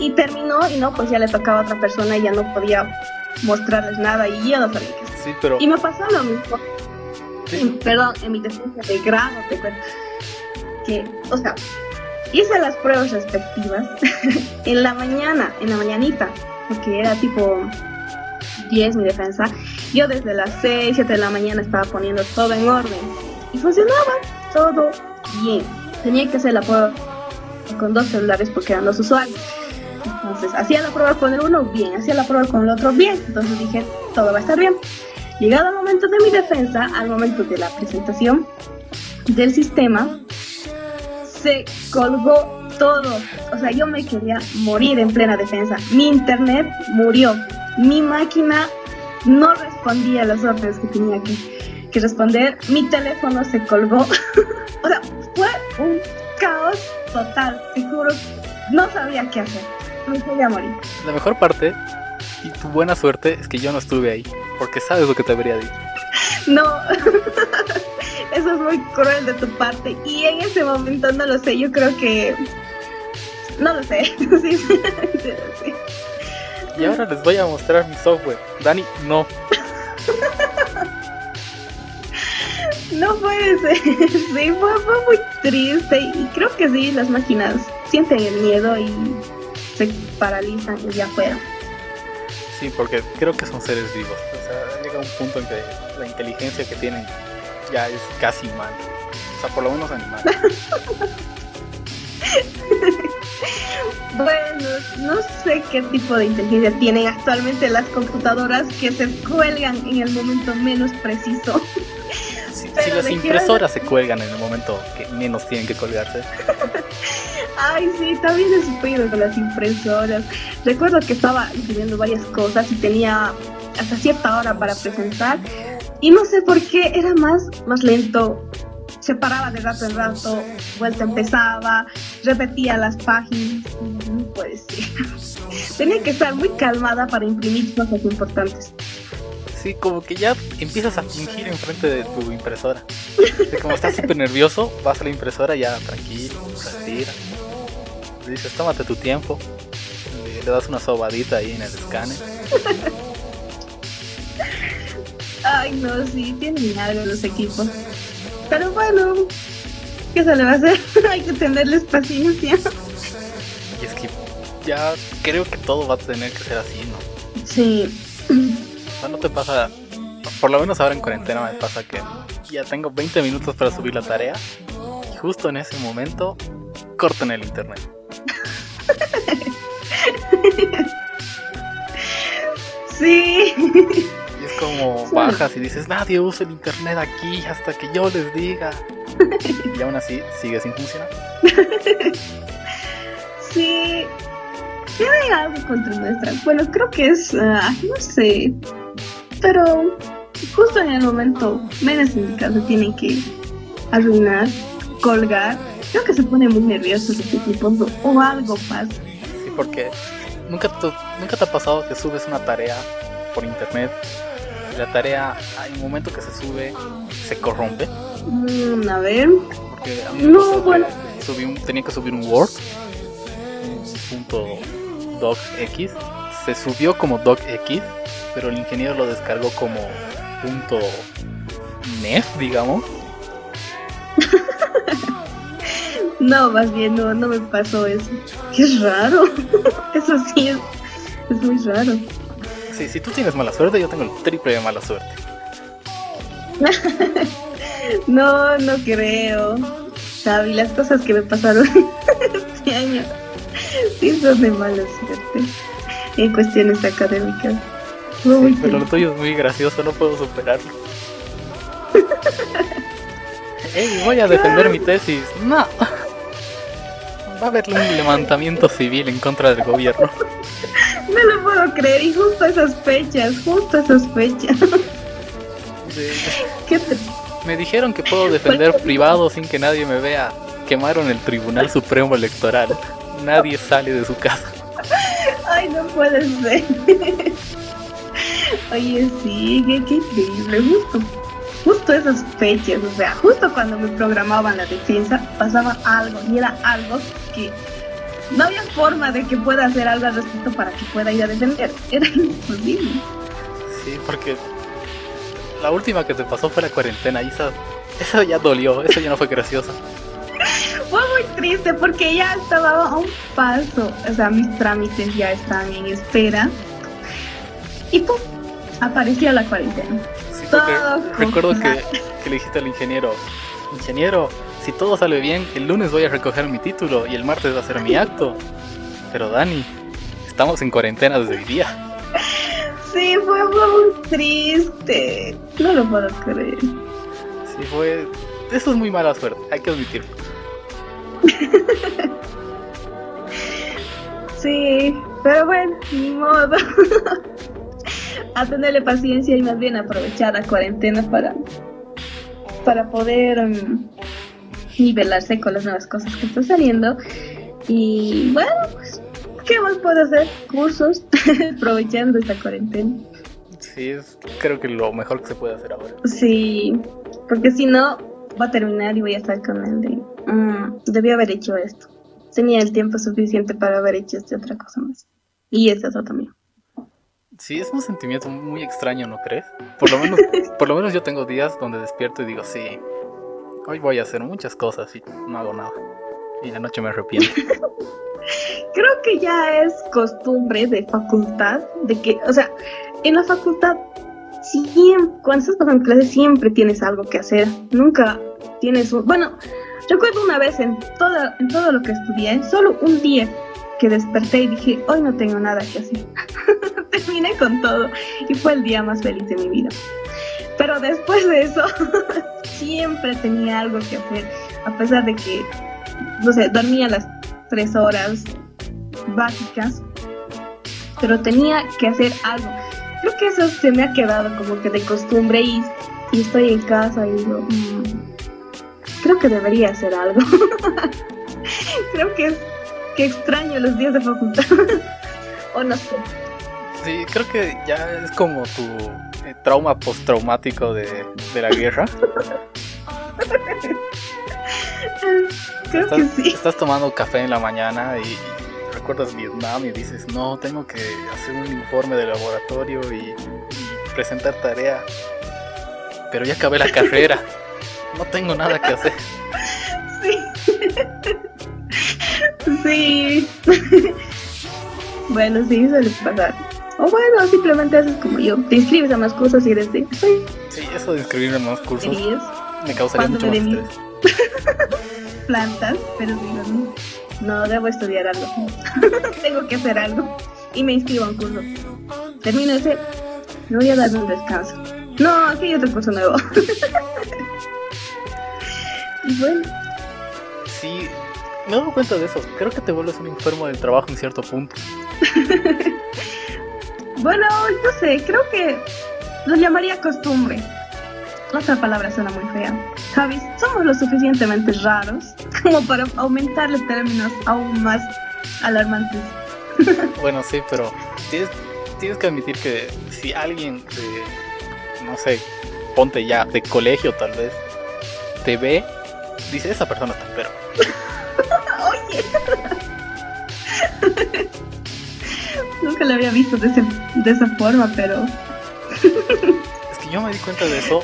Y terminó, y no, pues ya le tocaba a otra persona y ya no podía mostrarles nada, y yo no sabía qué hacer. Sí, pero... Y me pasó lo mismo. Sí. Perdón, en mi defensa de grado, te cuento. Que, o sea, hice las pruebas respectivas [laughs] en la mañana, en la mañanita, porque era tipo 10 mi defensa. Yo desde las 6, 7 de la mañana estaba poniendo todo en orden y funcionaba todo bien. Tenía que hacer la prueba con dos celulares porque eran dos usuarios. Entonces, hacía la prueba con el uno bien, hacía la prueba con el otro bien. Entonces dije, todo va a estar bien. Llegado el momento de mi defensa, al momento de la presentación del sistema, se colgó todo. O sea, yo me quería morir en plena defensa. Mi internet murió. Mi máquina no respondía a las órdenes que tenía que, que responder. Mi teléfono se colgó. [laughs] o sea, fue un caos total. Te juro, no sabía qué hacer. Me quería morir. La mejor parte y tu buena suerte es que yo no estuve ahí. Porque sabes lo que te habría dicho. No. [laughs] Eso es muy cruel de tu parte. Y en ese momento no lo sé. Yo creo que. No lo sé. [laughs] [laughs] sí, sí, sí. Y ahora les voy a mostrar mi software. Dani, no. no puede ser. Sí, fue, fue, muy triste. Y creo que sí, las máquinas sienten el miedo y se paralizan y ya fueron. Sí, porque creo que son seres vivos. O sea, llega un punto en que la inteligencia que tienen ya es casi humana. O sea, por lo menos animal. [laughs] bueno, no sé qué tipo de inteligencia tienen actualmente las computadoras que se cuelgan en el momento menos preciso. Si, si las impresoras se cuelgan en el momento que menos tienen que colgarse. [laughs] Ay, sí, también he sufrido con las impresoras. Recuerdo que estaba imprimiendo varias cosas y tenía hasta cierta hora para presentar y no sé por qué era más, más lento. Se paraba de rato en rato, vuelta empezaba, repetía las páginas. No puede ser. [laughs] Tenía que estar muy calmada para imprimir cosas importantes. Sí, como que ya empiezas a fingir enfrente de tu impresora. De como estás súper nervioso, vas a la impresora ya tranquilo, respira. Dices, tómate tu tiempo. Le, le das una sobadita ahí en el escáner. Ay, no, sí, tienen algo los equipos. Pero bueno, ¿qué se le va a hacer? [laughs] Hay que tenerles paciencia. Y es que ya creo que todo va a tener que ser así, ¿no? Sí. Sea, no te pasa, por lo menos ahora en cuarentena me pasa que ya tengo 20 minutos para subir la tarea y justo en ese momento cortan el internet. [laughs] sí. Y es como bajas y dices, nadie usa el internet aquí hasta que yo les diga. Y aún así sigue sin funcionar. [laughs] Sí. Tiene algo contra nuestra. Bueno, creo que es. Uh, no sé. Pero justo en el momento menos indicado tienen que arruinar, colgar. Creo que se pone muy nervioso este tipo o algo pasa. Sí, porque nunca te, nunca te ha pasado que subes una tarea por internet y la tarea, hay un momento que se sube, se corrompe. Mm, a ver. Porque a mí no, bueno. subí un, tenía que subir un Word, un punto docx, se subió como docx, pero el ingeniero lo descargó como punto nef, digamos. [laughs] no, más bien no, no me pasó eso. Qué raro. [laughs] eso sí es, es muy raro. Sí, si tú tienes mala suerte, yo tengo el triple de mala suerte. [laughs] no, no creo. Xavi, las cosas que me pasaron este año son de mala suerte en cuestiones académicas. Sí, pero lo tuyo es muy gracioso, no puedo superarlo. [laughs] Ey, voy a defender mi tesis. No. Va a haber un levantamiento civil en contra del gobierno. [laughs] No lo puedo creer, y justo esas fechas, justo esas fechas. [laughs] ¿Qué te... Me dijeron que puedo defender privado sin que nadie me vea. Quemaron el Tribunal Supremo Electoral. Nadie sale de su casa. Ay, no puede ser. Oye, sí, qué, increíble. Justo, justo esas fechas, o sea, justo cuando me programaban la defensa, pasaba algo y era algo que no había forma de que pueda hacer algo al respecto para que pueda ir a defender. Era imposible. Sí, porque la última que te pasó fue la cuarentena y eso, eso ya dolió, eso ya no fue gracioso. [laughs] Fue muy triste porque ya estaba a un paso, o sea, mis trámites ya estaban en espera y pum, apareció la cuarentena. Sí, recuerdo que, que le dijiste al ingeniero, ingeniero, si todo sale bien, el lunes voy a recoger mi título y el martes va a ser mi acto. Pero Dani, estamos en cuarentena desde hoy día. Sí, fue muy triste. No lo puedo creer. Sí, fue. Eso es muy mala suerte, hay que admitirlo. [laughs] sí, pero bueno, ni modo. [laughs] a tenerle paciencia y más bien aprovechar la cuarentena para, para poder um, nivelarse con las nuevas cosas que están saliendo. Y bueno, pues ¿qué más puedo hacer? Cursos, [laughs] aprovechando esta cuarentena. Sí, es creo que lo mejor que se puede hacer ahora. Sí, porque si no, va a terminar y voy a estar con él de, mm, debí haber hecho esto. Tenía el tiempo suficiente para haber hecho esta otra cosa más. Y eso también. Sí, es un sentimiento muy extraño, ¿no crees? Por lo menos, [laughs] por lo menos yo tengo días donde despierto y digo, sí, hoy voy a hacer muchas cosas y no hago nada. Y en la noche me arrepiento. [laughs] Creo que ya es costumbre de facultad, de que, o sea, en la facultad, siempre, cuando estás pasando clase, siempre tienes algo que hacer. Nunca tienes un. Bueno, recuerdo una vez en, en todo lo que estudié, solo un día que desperté y dije, hoy no tengo nada que hacer. [laughs] Terminé con todo y fue el día más feliz de mi vida. Pero después de eso, [laughs] siempre tenía algo que hacer, a pesar de que, no sé, dormía las tres horas básicas, pero tenía que hacer algo. Creo que eso se me ha quedado como que de costumbre y, estoy en casa y digo, creo que debería hacer algo. [laughs] creo que es que extraño los días de facultad. [laughs] o no sé. Sí, creo que ya es como tu eh, trauma postraumático de, de la guerra. [laughs] Creo estás, que sí. estás tomando café en la mañana y, recuerdas Vietnam y dices, no, tengo que hacer un informe de laboratorio y, presentar tarea. Pero ya acabé la [laughs] carrera. No tengo nada que hacer. Sí. sí. bueno, sí, suele pasar. O bueno, simplemente haces como yo. Te inscribes a más cursos y desde... Sí, eso de inscribirme a más cursos me causaría mucho más estrés. [laughs] Plantas, pero digo, no, debo estudiar algo. [laughs] Tengo que hacer algo. Y me inscribo a un curso. Termino ese, me voy a dar un descanso. No, aquí hay otro curso nuevo. [laughs] y bueno. Sí, me dado cuenta de eso. Creo que te vuelves un enfermo del trabajo en cierto punto. [laughs] bueno, no sé, creo que lo llamaría costumbre. Otra palabra suena muy fea. Javi, somos lo suficientemente raros como para aumentarle términos aún más alarmantes. [laughs] bueno, sí, pero tienes, que admitir que si alguien de, no sé, ponte ya, de colegio tal vez, te ve, dice, esa persona está enferma. [laughs] Oye. [laughs] Nunca lo había visto de, de esa forma, pero... es que yo me di cuenta de eso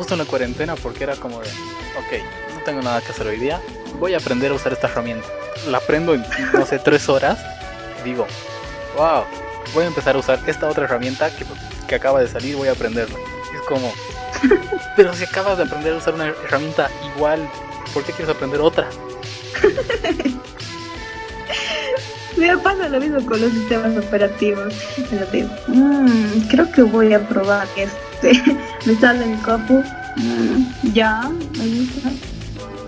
justo en la cuarentena porque era como de, ok, no tengo nada que hacer hoy día, voy a aprender a usar esta herramienta. La aprendo en, no sé, tres horas digo, wow, voy a empezar a usar esta otra herramienta que, que acaba de salir, voy a aprenderla. es como, [laughs] Pero si acabas de aprender a usar una herramienta igual, ¿por qué quieres aprender otra? [laughs] Me pasa lo mismo con los sistemas operativos. Mm, creo que voy a probar este. [laughs] Me sale mi copu. Mm, ya,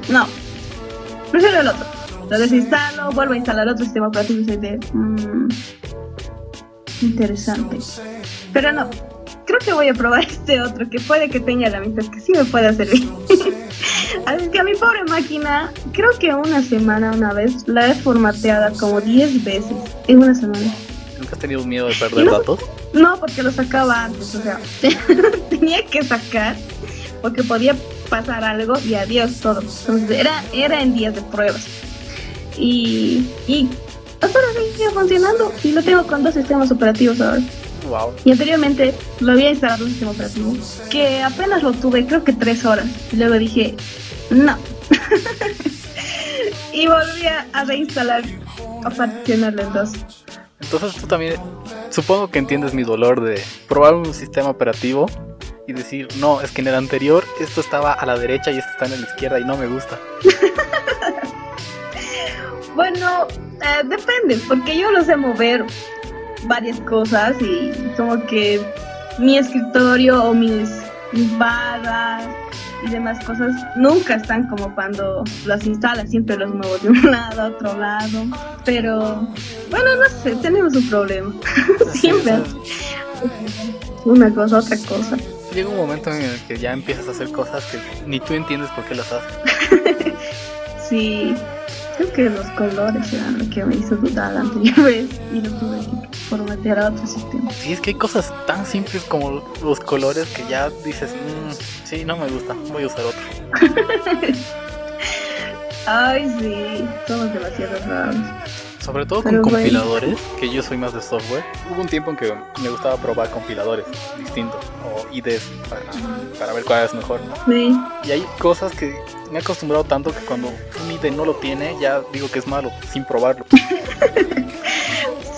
No, prefiero el otro. Lo desinstalo, vuelvo a instalar otro sistema operativo y de. Mm, interesante. Pero no, creo que voy a probar [laughs] este otro que puede que tenga la mitad, que sí me puede servir. [laughs] Así que a mi pobre máquina, creo que una semana, una vez, la he formateada como 10 veces en una semana. ¿Nunca has tenido miedo de perder datos? No, porque lo sacaba antes, o sea, [laughs] tenía que sacar porque podía pasar algo y adiós todo. Entonces era, era en días de pruebas. Y, y hasta ahora sigue funcionando y lo tengo con dos sistemas operativos ahora. Y anteriormente lo había instalado un sistema operativo que apenas lo tuve, creo que tres horas. Y luego dije, no. [laughs] y volví a reinstalar a particionarlo en dos. Entonces tú también, supongo que entiendes mi dolor de probar un sistema operativo y decir, no, es que en el anterior esto estaba a la derecha y esto está en la izquierda y no me gusta. [laughs] bueno, eh, depende, porque yo lo sé mover varias cosas y como que mi escritorio o mis, mis y demás cosas nunca están como cuando las instalas, siempre los muevo de [laughs] un lado a otro lado, pero bueno, no sé, tenemos un problema, [laughs] siempre una cosa, otra cosa. Llega un momento en el que ya empiezas a hacer cosas que ni tú entiendes por qué las haces. [laughs] sí, creo que los colores eran lo que me hizo dudar la anterior vez y lo tuve que formatear a otro sistema. Sí, es que hay cosas tan simples como los colores que ya dices, mmm, sí, no me gusta, voy a usar otro. [laughs] Ay, sí, somos demasiado raros. Sobre todo con compiladores, que yo soy más de software. Hubo un tiempo en que me gustaba probar compiladores distintos o IDEs para, para ver cuál es mejor, ¿no? Sí. Y hay cosas que me he acostumbrado tanto que cuando un IDE no lo tiene, ya digo que es malo, sin probarlo. [laughs]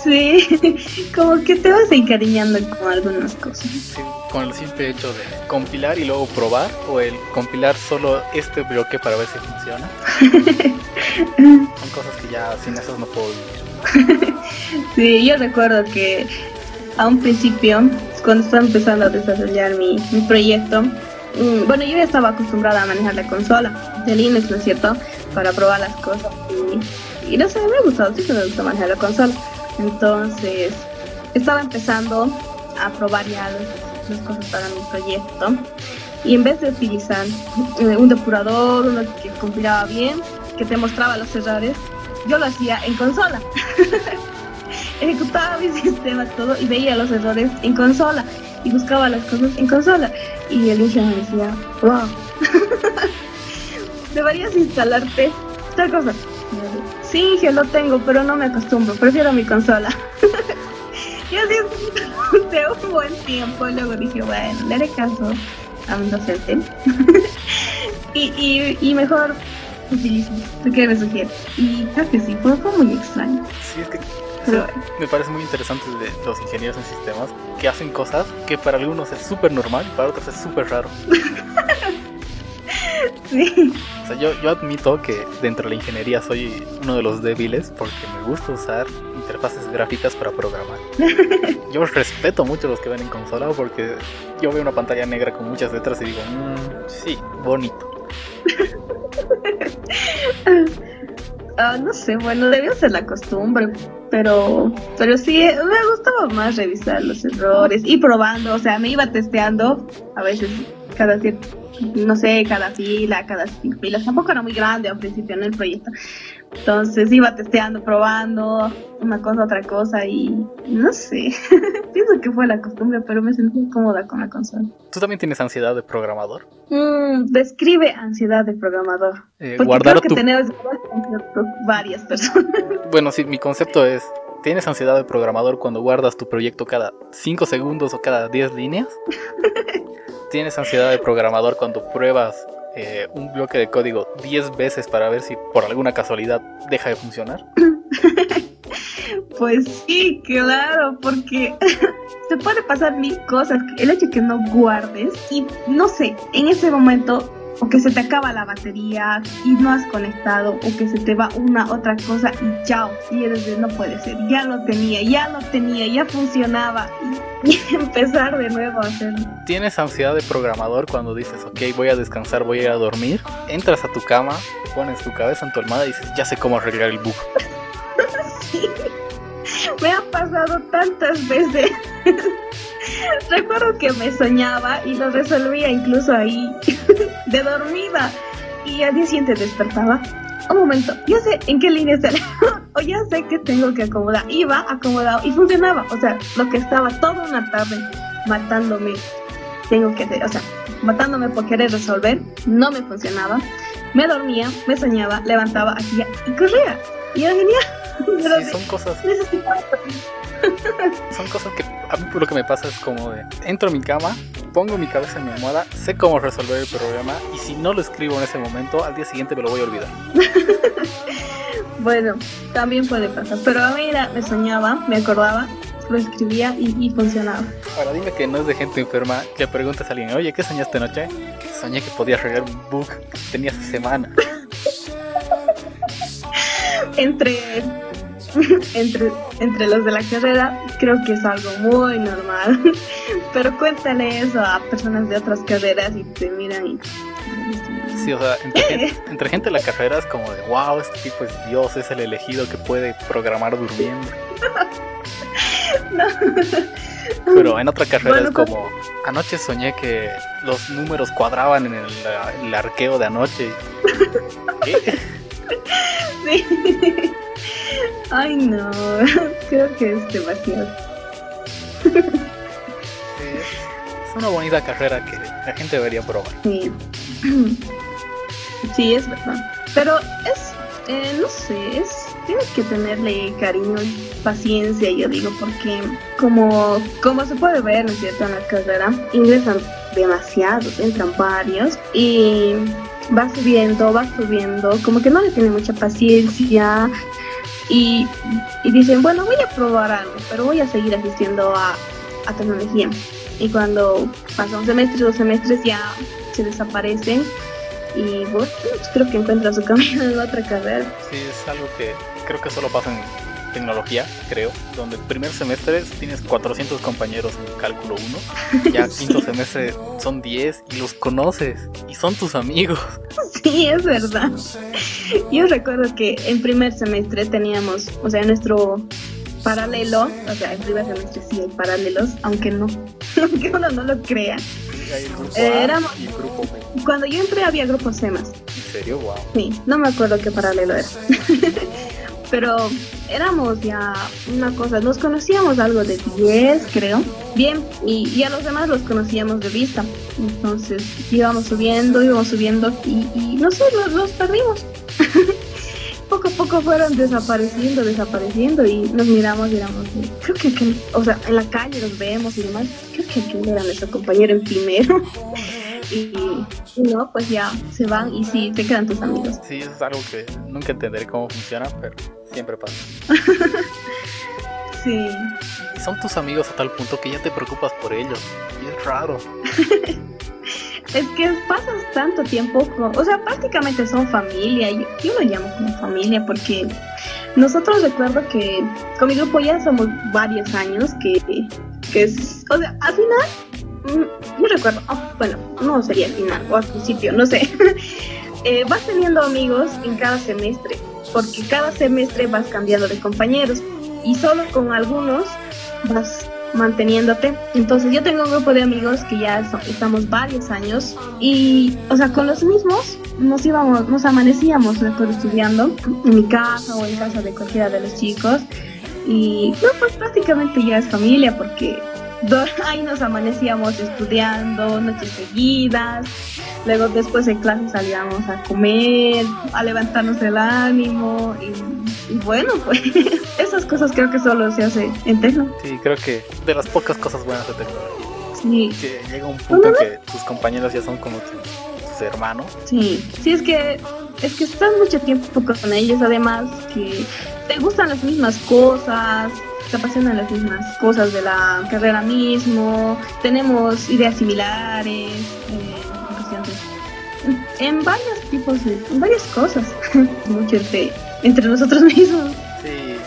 Sí, como que te vas encariñando con algunas cosas. Sí, con el simple hecho de compilar y luego probar, o el compilar solo este bloque para ver si funciona. [laughs] Son cosas que ya sin esas no puedo vivir. Sí, yo recuerdo que a un principio, cuando estaba empezando a desarrollar mi, mi proyecto, mm, bueno, yo ya estaba acostumbrada a manejar la consola de Linux, ¿no es cierto? Para probar las cosas. Y, no sé, me ha gustado, sí que me gusta manejar la consola. Entonces, estaba empezando a probar ya las cosas para mi proyecto. Y en vez de utilizar eh, un depurador, uno que compilaba bien, que te mostraba los errores, yo lo hacía en consola. [laughs] Ejecutaba mi [laughs] sistema todo y veía los errores en consola y buscaba las cosas en consola. Y el ingeniero me decía, wow, [laughs] deberías instalarte esta cosa. Sí, que lo tengo, pero no me acostumbro. Prefiero mi consola. [laughs] y así de un buen tiempo. Luego dije, bueno, le haré caso a un docente. y, y, mejor utilizo lo que me sugiere. Y creo que sí, fue, fue muy extraño. Me parece muy interesante de los ingenieros en sistemas que hacen cosas que para algunos es súper normal y para otros es súper raro. [laughs] sí. O sea, yo, yo admito que dentro de la ingeniería soy uno de los débiles porque me gusta usar interfaces gráficas para programar. [laughs] Yo respeto mucho a los que ven en consola porque yo veo una pantalla negra con muchas letras y digo, mmm, sí, bonito. [laughs] Ah, no sé, bueno, debió ser la costumbre, pero, pero sí, me gustaba más revisar los errores y probando, o sea, me iba testeando a veces cada cierto no sé, cada fila, cada cinco filas. Tampoco era muy grande al principio en el proyecto. Entonces iba testeando, probando una cosa, otra cosa y no sé. [laughs] Pienso que fue la costumbre, pero me sentí cómoda con la consola. ¿Tú también tienes ansiedad de programador? Mm, describe ansiedad de programador. Eh, Porque creo que tu- tenemos varias personas. [laughs] Bueno, sí, mi concepto es, ¿tienes ansiedad de programador cuando guardas tu proyecto cada 5 segundos o cada 10 líneas? [laughs] ¿Tienes ansiedad de programador cuando pruebas eh, un bloque de código 10 veces para ver si por alguna casualidad deja de funcionar? [laughs] Pues sí, claro, porque [laughs] se puede pasar mil cosas. El hecho de que no guardes y no sé, en ese momento o que se te acaba la batería y no has conectado o que se te va una otra cosa y chao y eres de no puede ser ya lo tenía ya lo tenía ya funcionaba [laughs] y, empezar de nuevo a hacerlo. Tienes ansiedad de programador cuando dices ok voy a descansar voy a ir a dormir entras a tu cama pones tu cabeza en tu almohada y dices ya sé cómo arreglar el bug me ha pasado tantas veces [laughs] Recuerdo que me soñaba y lo resolvía incluso ahí, [laughs] de dormida. Y al día siguiente despertaba. Un momento, ya sé en qué línea está [laughs] o ya sé que tengo que acomodar. Iba acomodado y funcionaba. O sea, lo que estaba toda una tarde matándome, tengo que, o sea, matándome por querer resolver, no me funcionaba. Me dormía, me soñaba, levantaba, hacía y corría. Y era genial. Sí, son cosas. Son cosas que a mí lo que me pasa es como de entro a mi cama, pongo mi cabeza en mi almohada, sé cómo resolver el problema y si no lo escribo en ese momento, al día siguiente me lo voy a olvidar. [laughs] bueno, también puede pasar, pero a mí era, me soñaba, me acordaba, lo escribía y, funcionaba. Ahora dime que no es de gente enferma que preguntes a alguien, oye, ¿qué soñaste anoche? Soñé que podía arreglar un bug que tenía hace semana. Entre [laughs] entre, entre los de la carrera, creo que es algo muy normal. [laughs] Pero cuéntale eso a personas de otras carreras y te miran y... Sí, o sea, entre, gente, de la carrera es como de, wow, este tipo es Dios, es el elegido que puede programar durmiendo. [laughs] Pero en otra carrera es pues como, anoche soñé que los números cuadraban en el, el arqueo de anoche. ¿Qué? [laughs] Sí. Ay, no, [laughs] creo que es demasiado. es una bonita carrera que la gente debería probar. Sí, [clears throat] sí es verdad. Pero es, eh, no sé, es, tienes que tenerle cariño y paciencia, yo digo, porque como, como se puede ver, ¿no es cierto?, en la carrera, ingresan demasiados, entran varios y va subiendo, va subiendo, como que no le tiene mucha paciencia, y, dicen, bueno, voy a probar algo, pero voy a seguir asistiendo a, tecnología. Y cuando pasa un semestre, dos semestres ya se desaparecen y bueno, creo que encuentran su [laughs] camino en otra carrera. Sí, es algo que creo que solo pasa en tecnología, creo, donde el primer semestre tienes 400 compañeros en cálculo 1, ya quinto semestre son 10 y los conoces y son tus amigos. Sí, es verdad. Yo recuerdo que en primer semestre teníamos, o sea, nuestro paralelo, o sea, en primer semestre sí hay paralelos, aunque no, [laughs] aunque uno no lo crea. Eh, éramos, cuando yo entré había grupos CEMAS. ¿En serio? Wow. Sí, no me acuerdo qué paralelo era. [laughs] Pero éramos ya una cosa, nos conocíamos algo de 10, creo. Bien, y, y, a los demás los conocíamos de vista. Entonces íbamos subiendo, íbamos subiendo y, y no sé, los, perdimos. [laughs] poco a poco fueron desapareciendo, desapareciendo y nos miramos y éramos, creo que, o sea, en la calle los vemos y demás, creo que aquel era nuestro compañero en primero. [laughs] y, no, pues ya se van y sí, te quedan tus amigos. Sí, es algo que nunca entenderé cómo funciona, pero siempre pasa. sí. Y son tus amigos a tal punto que ya te preocupas por ellos. Y es raro. [laughs] es que pasas tanto tiempo, o sea, prácticamente son familia. Yo, yo lo llamo como familia porque nosotros recuerdo que con mi grupo ya somos varios años que, que es, o sea, al final, mm, yo recuerdo, oh, bueno, no sería al final o al principio, no sé. [laughs] eh, vas teniendo amigos en cada semestre porque cada semestre vas cambiando de compañeros y solo con algunos vas manteniéndote. Entonces yo tengo un grupo de amigos que ya estamos varios años y, o sea, con los mismos nos íbamos, nos amanecíamos estudiando en mi casa o en casa de cualquiera de los chicos y no, pues prácticamente ya es familia porque ahí nos amanecíamos estudiando noches seguidas, luego después de clase salíamos a comer, a levantarnos el ánimo y, bueno, [laughs] pues esas cosas creo que solo se hace en Tecno. Sí, creo que de las pocas cosas buenas de Tecno. Sí. Que llega un punto que tus compañeros ya son como tus, hermanos. Sí, sí es que es que estás mucho tiempo con ellos, además que te gustan las mismas cosas, apasionan las mismas cosas de la carrera mismo, tenemos ideas similares, eh, en varios tipos de, en varias cosas, [laughs] mucho entre, entre nosotros mismos. Sí,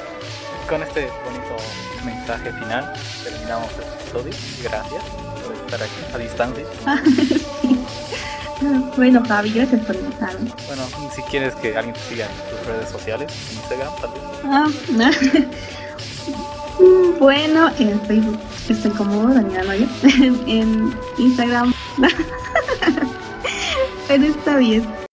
con este bonito mensaje final terminamos este episodio. Gracias por estar aquí a distancia. [laughs] Bueno, Javi, gracias por invitarme. Bueno, si quieres que alguien te siga en tus redes sociales, Instagram tal vez. Ah, [laughs] [laughs] bueno, en Facebook estoy como Daniela Noya. [laughs] en Instagram. [laughs] Pero está bien.